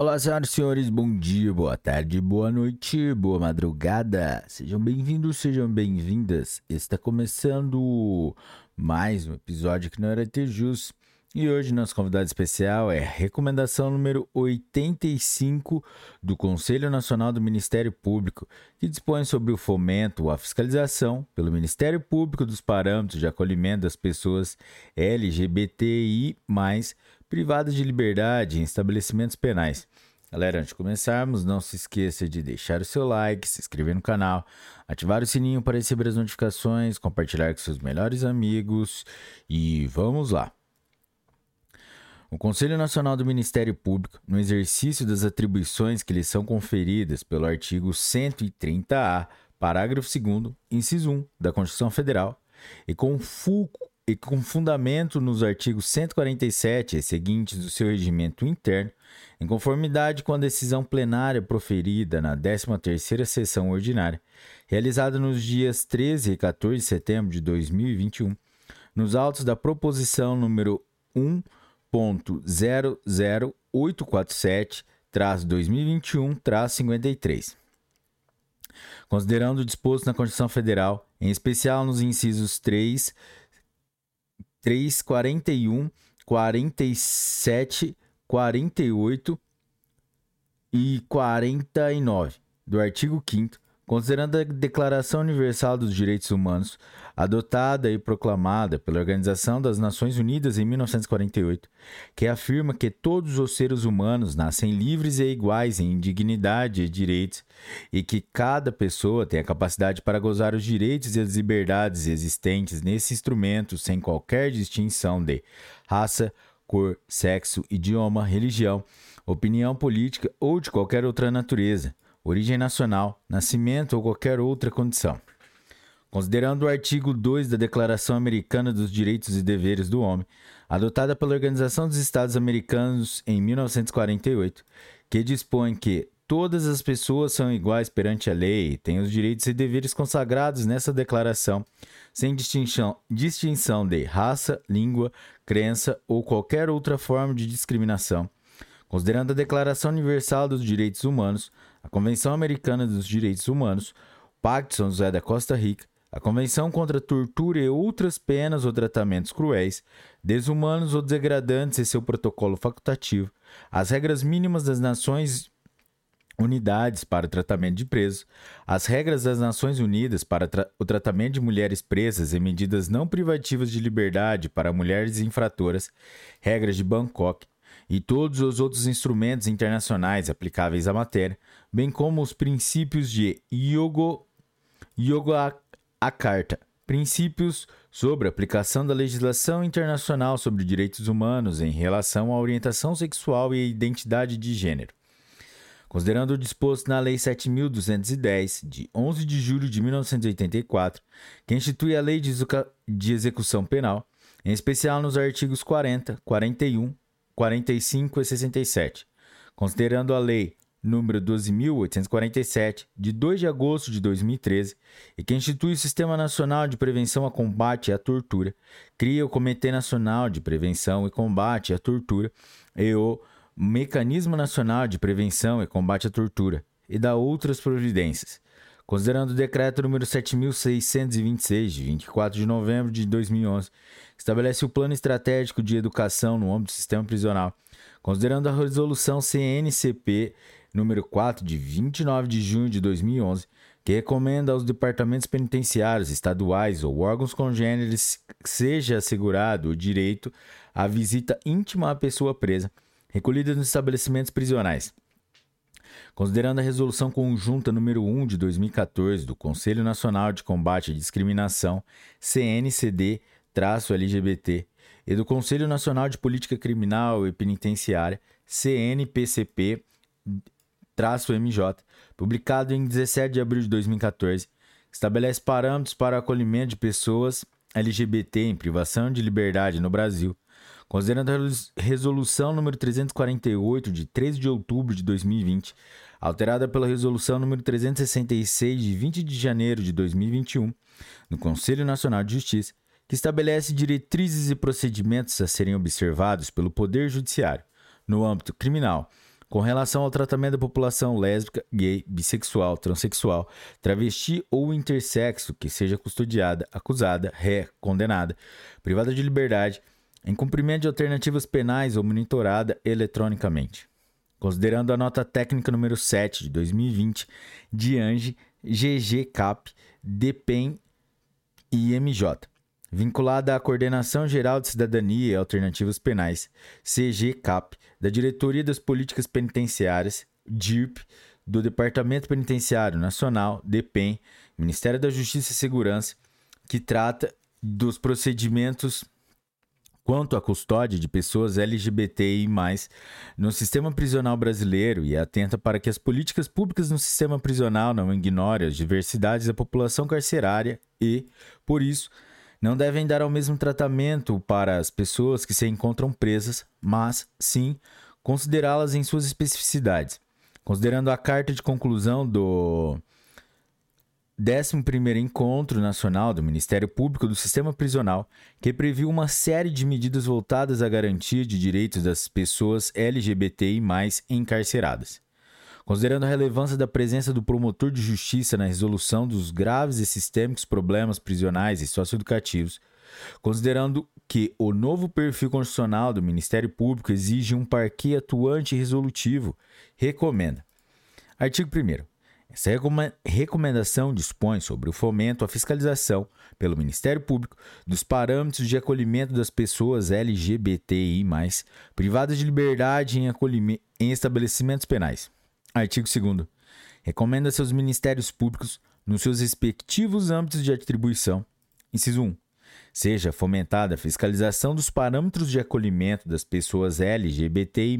Olá, senhoras e senhores, bom dia, boa tarde, boa noite, boa madrugada. Sejam bem-vindos, sejam bem-vindas. Está começando mais um episódio que não era ter jus. E hoje nosso convidado especial é recomendação número 85 do Conselho Nacional do Ministério Público, que dispõe sobre o fomento ou a fiscalização pelo Ministério Público dos parâmetros de acolhimento das pessoas LGBTI+, privadas de liberdade em estabelecimentos penais. Galera, antes de começarmos, não se esqueça de deixar o seu like, se inscrever no canal, ativar o sininho para receber as notificações, compartilhar com seus melhores amigos e vamos lá! O Conselho Nacional do Ministério Público, no exercício das atribuições que lhe são conferidas pelo artigo 130-A, parágrafo 2, inciso 1 da Constituição Federal, e com fulco e com fundamento nos artigos 147 e seguintes do seu regimento interno, em conformidade com a decisão plenária proferida na 13ª sessão ordinária, realizada nos dias 13 e 14 de setembro de 2021, nos autos da proposição número 1.00847-2021-53. Considerando o disposto na Constituição Federal, em especial nos incisos 3, 3, 41, 47, 48 e 49 do artigo 5 considerando a Declaração Universal dos Direitos Humanos, adotada e proclamada pela Organização das Nações Unidas em 1948, que afirma que todos os seres humanos nascem livres e iguais em dignidade e direitos, e que cada pessoa tem a capacidade para gozar os direitos e as liberdades existentes nesse instrumento sem qualquer distinção de raça, cor, sexo, idioma, religião, opinião política ou de qualquer outra natureza origem nacional, nascimento ou qualquer outra condição. Considerando o artigo 2 da Declaração Americana dos Direitos e Deveres do Homem, adotada pela Organização dos Estados Americanos em 1948, que dispõe que todas as pessoas são iguais perante a lei e têm os direitos e deveres consagrados nessa declaração, sem distinção, distinção de raça, língua, crença ou qualquer outra forma de discriminação. Considerando a Declaração Universal dos Direitos Humanos, a Convenção Americana dos Direitos Humanos, o Pacto de São José da Costa Rica, a Convenção contra a Tortura e outras penas ou tratamentos cruéis, desumanos ou degradantes e seu protocolo facultativo, as regras mínimas das Nações Unidades para o tratamento de presos, as regras das Nações Unidas para tra o tratamento de mulheres presas e medidas não privativas de liberdade para mulheres infratoras, regras de Bangkok, e todos os outros instrumentos internacionais aplicáveis à matéria, bem como os princípios de Yogo, Carta, princípios sobre a aplicação da legislação internacional sobre direitos humanos em relação à orientação sexual e identidade de gênero. Considerando o disposto na Lei 7.210, de 11 de julho de 1984, que institui a Lei de Execução Penal, em especial nos artigos 40, 41, 45 e 67, considerando a Lei número 12.847, de 2 de agosto de 2013, e que institui o Sistema Nacional de Prevenção a Combate à Tortura, cria o Comitê Nacional de Prevenção e Combate à Tortura e o Mecanismo Nacional de Prevenção e Combate à Tortura, e dá outras providências. Considerando o decreto número 7626 de 24 de novembro de 2011, estabelece o Plano Estratégico de Educação no âmbito do sistema prisional, considerando a resolução CNCP número 4 de 29 de junho de 2011, que recomenda aos departamentos penitenciários estaduais ou órgãos congêneres que seja assegurado o direito à visita íntima à pessoa presa, recolhida nos estabelecimentos prisionais. Considerando a resolução conjunta número 1 de 2014 do Conselho Nacional de Combate à Discriminação, CNCD, LGBT e do Conselho Nacional de Política Criminal e Penitenciária, CNPCP, MJ, publicado em 17 de abril de 2014, estabelece parâmetros para o acolhimento de pessoas LGBT em privação de liberdade no Brasil, considerando a resolução número 348 de 13 de outubro de 2020, alterada pela resolução número 366 de 20 de janeiro de 2021, no Conselho Nacional de Justiça, que estabelece diretrizes e procedimentos a serem observados pelo Poder Judiciário no âmbito criminal, com relação ao tratamento da população lésbica, gay, bissexual, transexual, travesti ou intersexo que seja custodiada, acusada, ré, condenada, privada de liberdade, em cumprimento de alternativas penais ou monitorada eletronicamente. Considerando a nota técnica número 7 de 2020 de ANGE, GGCAP, DPEM e MJ, vinculada à Coordenação Geral de Cidadania e Alternativas Penais, CGCAP, da Diretoria das Políticas Penitenciárias, DIRP, do Departamento Penitenciário Nacional, DPEM, Ministério da Justiça e Segurança, que trata dos procedimentos quanto à custódia de pessoas LGBTI+, no sistema prisional brasileiro e atenta para que as políticas públicas no sistema prisional não ignorem as diversidades da população carcerária e, por isso, não devem dar ao mesmo tratamento para as pessoas que se encontram presas, mas, sim, considerá-las em suas especificidades. Considerando a carta de conclusão do 11º Encontro Nacional do Ministério Público do Sistema Prisional, que previu uma série de medidas voltadas à garantia de direitos das pessoas LGBTI+, encarceradas. Considerando a relevância da presença do promotor de justiça na resolução dos graves e sistêmicos problemas prisionais e socioeducativos, considerando que o novo perfil constitucional do Ministério Público exige um parquê atuante e resolutivo, recomenda. Artigo 1 essa recomendação dispõe sobre o fomento à fiscalização pelo Ministério Público dos parâmetros de acolhimento das pessoas LGBTI, privadas de liberdade em, em estabelecimentos penais. Artigo 2. Recomenda seus ministérios públicos, nos seus respectivos âmbitos de atribuição. Inciso 1. Seja fomentada a fiscalização dos parâmetros de acolhimento das pessoas LGBTI,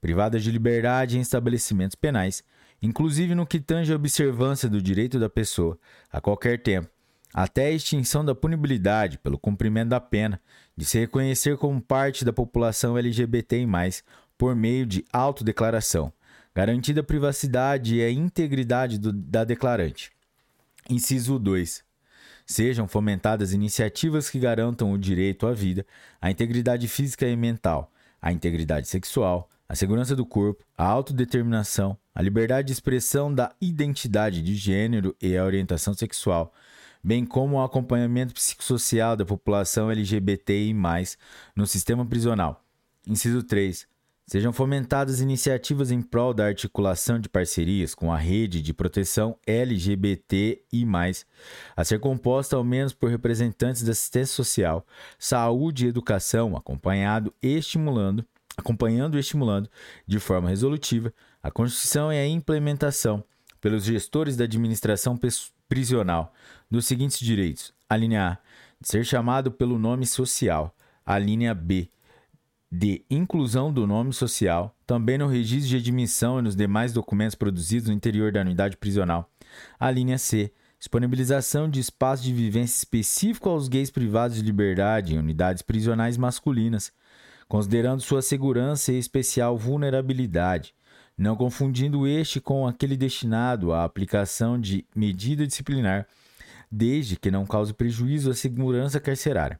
privadas de liberdade em estabelecimentos penais, inclusive no que tange a observância do direito da pessoa, a qualquer tempo, até a extinção da punibilidade pelo cumprimento da pena, de se reconhecer como parte da população LGBTI, por meio de autodeclaração garantida a privacidade e a integridade do, da declarante. Inciso 2. Sejam fomentadas iniciativas que garantam o direito à vida, à integridade física e mental, à integridade sexual, à segurança do corpo, à autodeterminação, à liberdade de expressão da identidade de gênero e à orientação sexual, bem como ao acompanhamento psicossocial da população LGBTI, no sistema prisional. Inciso 3 Sejam fomentadas iniciativas em prol da articulação de parcerias com a rede de proteção LGBTI, a ser composta ao menos por representantes da assistência social, saúde e educação, acompanhado e estimulando, acompanhando e estimulando de forma resolutiva a construção e a implementação pelos gestores da administração prisional dos seguintes direitos: a linha A, de ser chamado pelo nome social, a linha B, de inclusão do nome social, também no registro de admissão e nos demais documentos produzidos no interior da unidade prisional. A linha C. Disponibilização de espaço de vivência específico aos gays privados de liberdade em unidades prisionais masculinas, considerando sua segurança e especial vulnerabilidade, não confundindo este com aquele destinado à aplicação de medida disciplinar, desde que não cause prejuízo à segurança carcerária.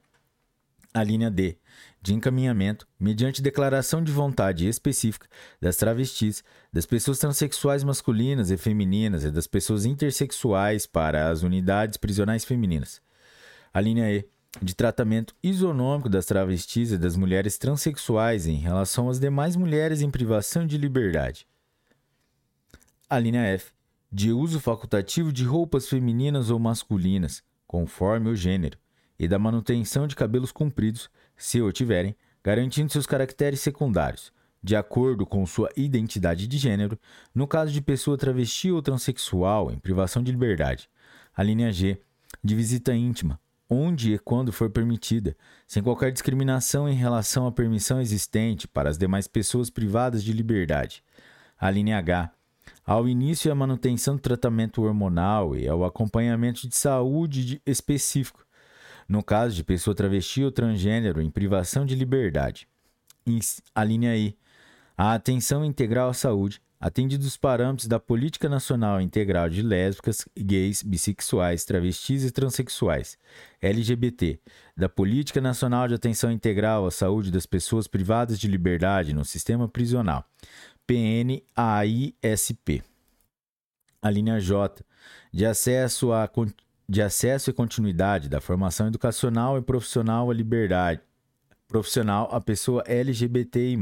A linha D de encaminhamento, mediante declaração de vontade específica das travestis, das pessoas transexuais masculinas e femininas e das pessoas intersexuais para as unidades prisionais femininas. A linha E, de tratamento isonômico das travestis e das mulheres transexuais em relação às demais mulheres em privação de liberdade. A linha F, de uso facultativo de roupas femininas ou masculinas, conforme o gênero, e da manutenção de cabelos compridos se o tiverem, garantindo seus caracteres secundários, de acordo com sua identidade de gênero, no caso de pessoa travesti ou transexual em privação de liberdade. A linha G, de visita íntima, onde e quando for permitida, sem qualquer discriminação em relação à permissão existente para as demais pessoas privadas de liberdade. A linha H, ao início e à manutenção do tratamento hormonal e ao acompanhamento de saúde específico, no caso de pessoa travesti ou transgênero em privação de liberdade. A linha I. A atenção integral à saúde, atendidos os parâmetros da Política Nacional Integral de Lésbicas, Gays, Bissexuais, Travestis e Transsexuais, LGBT, da Política Nacional de Atenção Integral à Saúde das Pessoas Privadas de Liberdade no Sistema Prisional, PNAISP. A linha J, de acesso, a, de acesso e continuidade da formação educacional e profissional à liberdade profissional à pessoa LGBTI+.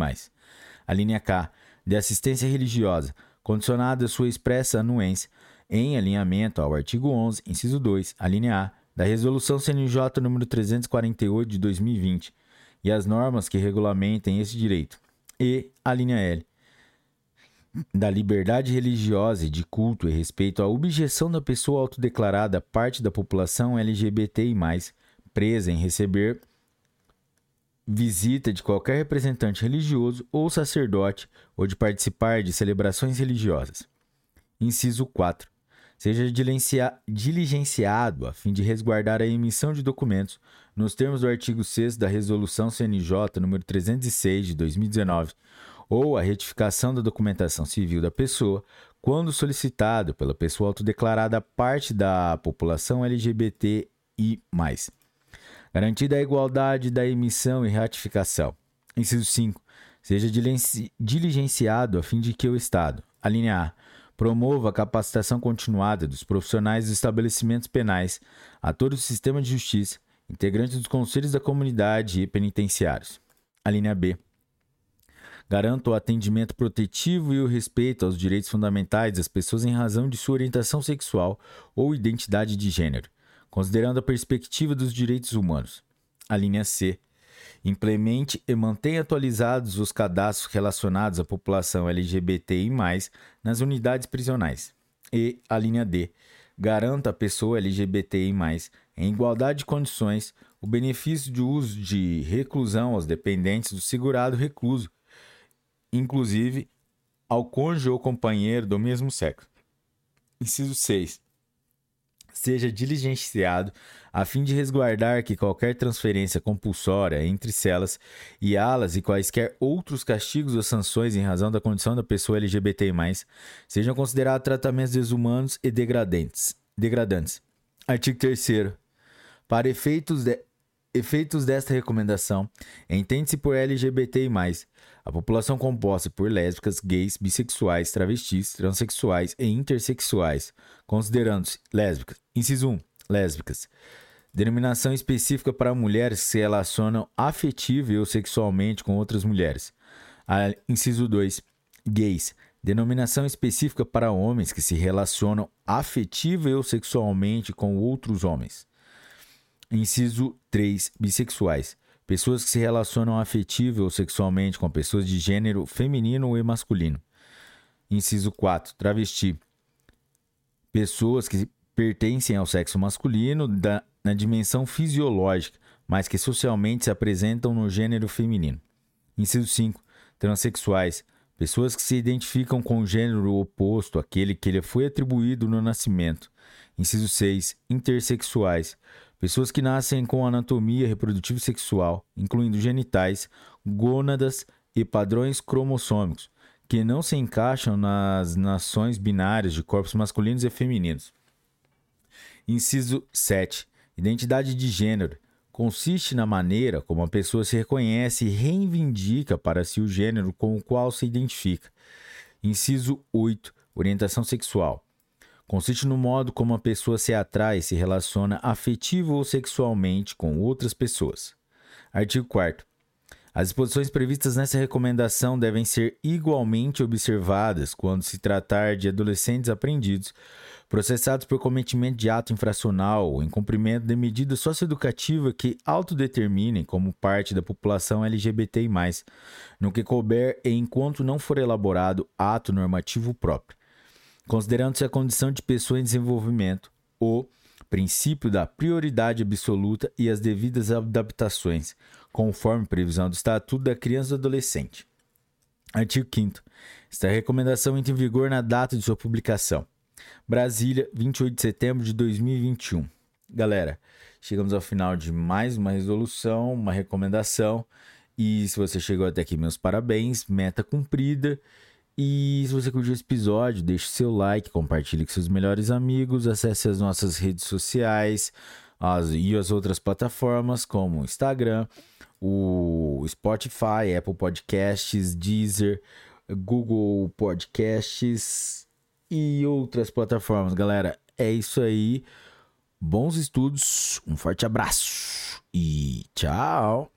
A linha K, de assistência religiosa, condicionada à sua expressa anuência, em alinhamento ao artigo 11, inciso 2, a linha A, da Resolução CNJ nº 348 de 2020 e as normas que regulamentem esse direito. E a linha L, da liberdade religiosa e de culto e respeito à objeção da pessoa autodeclarada parte da população LGBTI+, presa em receber visita de qualquer representante religioso ou sacerdote ou de participar de celebrações religiosas. Inciso 4. Seja diligenciado a fim de resguardar a emissão de documentos nos termos do artigo 6 da Resolução CNJ nº 306 de 2019 ou a retificação da documentação civil da pessoa quando solicitado pela pessoa autodeclarada parte da população LGBTI+. Garantida a igualdade da emissão e ratificação. Inciso 5. Seja diligenciado a fim de que o Estado, a linha A, promova a capacitação continuada dos profissionais dos estabelecimentos penais a todo o sistema de justiça, integrantes dos conselhos da comunidade e penitenciários. A linha B. Garanta o atendimento protetivo e o respeito aos direitos fundamentais das pessoas em razão de sua orientação sexual ou identidade de gênero, considerando a perspectiva dos direitos humanos. A linha C. Implemente e mantenha atualizados os cadastros relacionados à população LGBTI, nas unidades prisionais. E a linha D. Garanta à pessoa LGBTI, em igualdade de condições, o benefício de uso de reclusão aos dependentes do segurado recluso, inclusive ao cônjuge ou companheiro do mesmo sexo. Inciso 6 seja diligenciado a fim de resguardar que qualquer transferência compulsória entre celas e alas e quaisquer outros castigos ou sanções em razão da condição da pessoa LGBT+, sejam considerados tratamentos desumanos e degradantes. degradantes. Artigo 3 Para efeitos de, Efeitos desta recomendação: entende-se por LGBT+, a população composta por lésbicas, gays, bissexuais, travestis, transexuais e intersexuais, considerando-se lésbicas. Inciso 1. Lésbicas. Denominação específica para mulheres que se relacionam afetiva ou sexualmente com outras mulheres. inciso 2. Gays. Denominação específica para homens que se relacionam afetiva ou sexualmente com outros homens. Inciso 3. Bissexuais. Pessoas que se relacionam afetiva ou sexualmente com pessoas de gênero feminino e masculino. Inciso 4. Travesti. Pessoas que pertencem ao sexo masculino da, na dimensão fisiológica, mas que socialmente se apresentam no gênero feminino. Inciso 5. Transsexuais. Pessoas que se identificam com o gênero oposto àquele que lhe foi atribuído no nascimento. Inciso 6. Intersexuais Pessoas que nascem com anatomia reprodutiva sexual, incluindo genitais, gônadas e padrões cromossômicos, que não se encaixam nas nações binárias de corpos masculinos e femininos. Inciso 7. Identidade de gênero consiste na maneira como a pessoa se reconhece e reivindica para si o gênero com o qual se identifica. Inciso 8. Orientação sexual Consiste no modo como a pessoa se atrai e se relaciona afetivo ou sexualmente com outras pessoas. Artigo 4. As disposições previstas nessa recomendação devem ser igualmente observadas quando se tratar de adolescentes apreendidos, processados por cometimento de ato infracional ou em cumprimento de medida socioeducativa que autodeterminem como parte da população LGBTI+, no que couber e enquanto não for elaborado ato normativo próprio considerando-se a condição de pessoa em desenvolvimento, o princípio da prioridade absoluta e as devidas adaptações, conforme previsão do Estatuto da Criança e do Adolescente. Artigo 5 Esta recomendação entra em vigor na data de sua publicação. Brasília, 28 de setembro de 2021. Galera, chegamos ao final de mais uma resolução, uma recomendação. E se você chegou até aqui, meus parabéns, meta cumprida. E se você curtiu esse episódio, deixe seu like, compartilhe com seus melhores amigos, acesse as nossas redes sociais as, e as outras plataformas como o Instagram, o Spotify, Apple Podcasts, Deezer, Google Podcasts e outras plataformas, galera. É isso aí. Bons estudos, um forte abraço e tchau!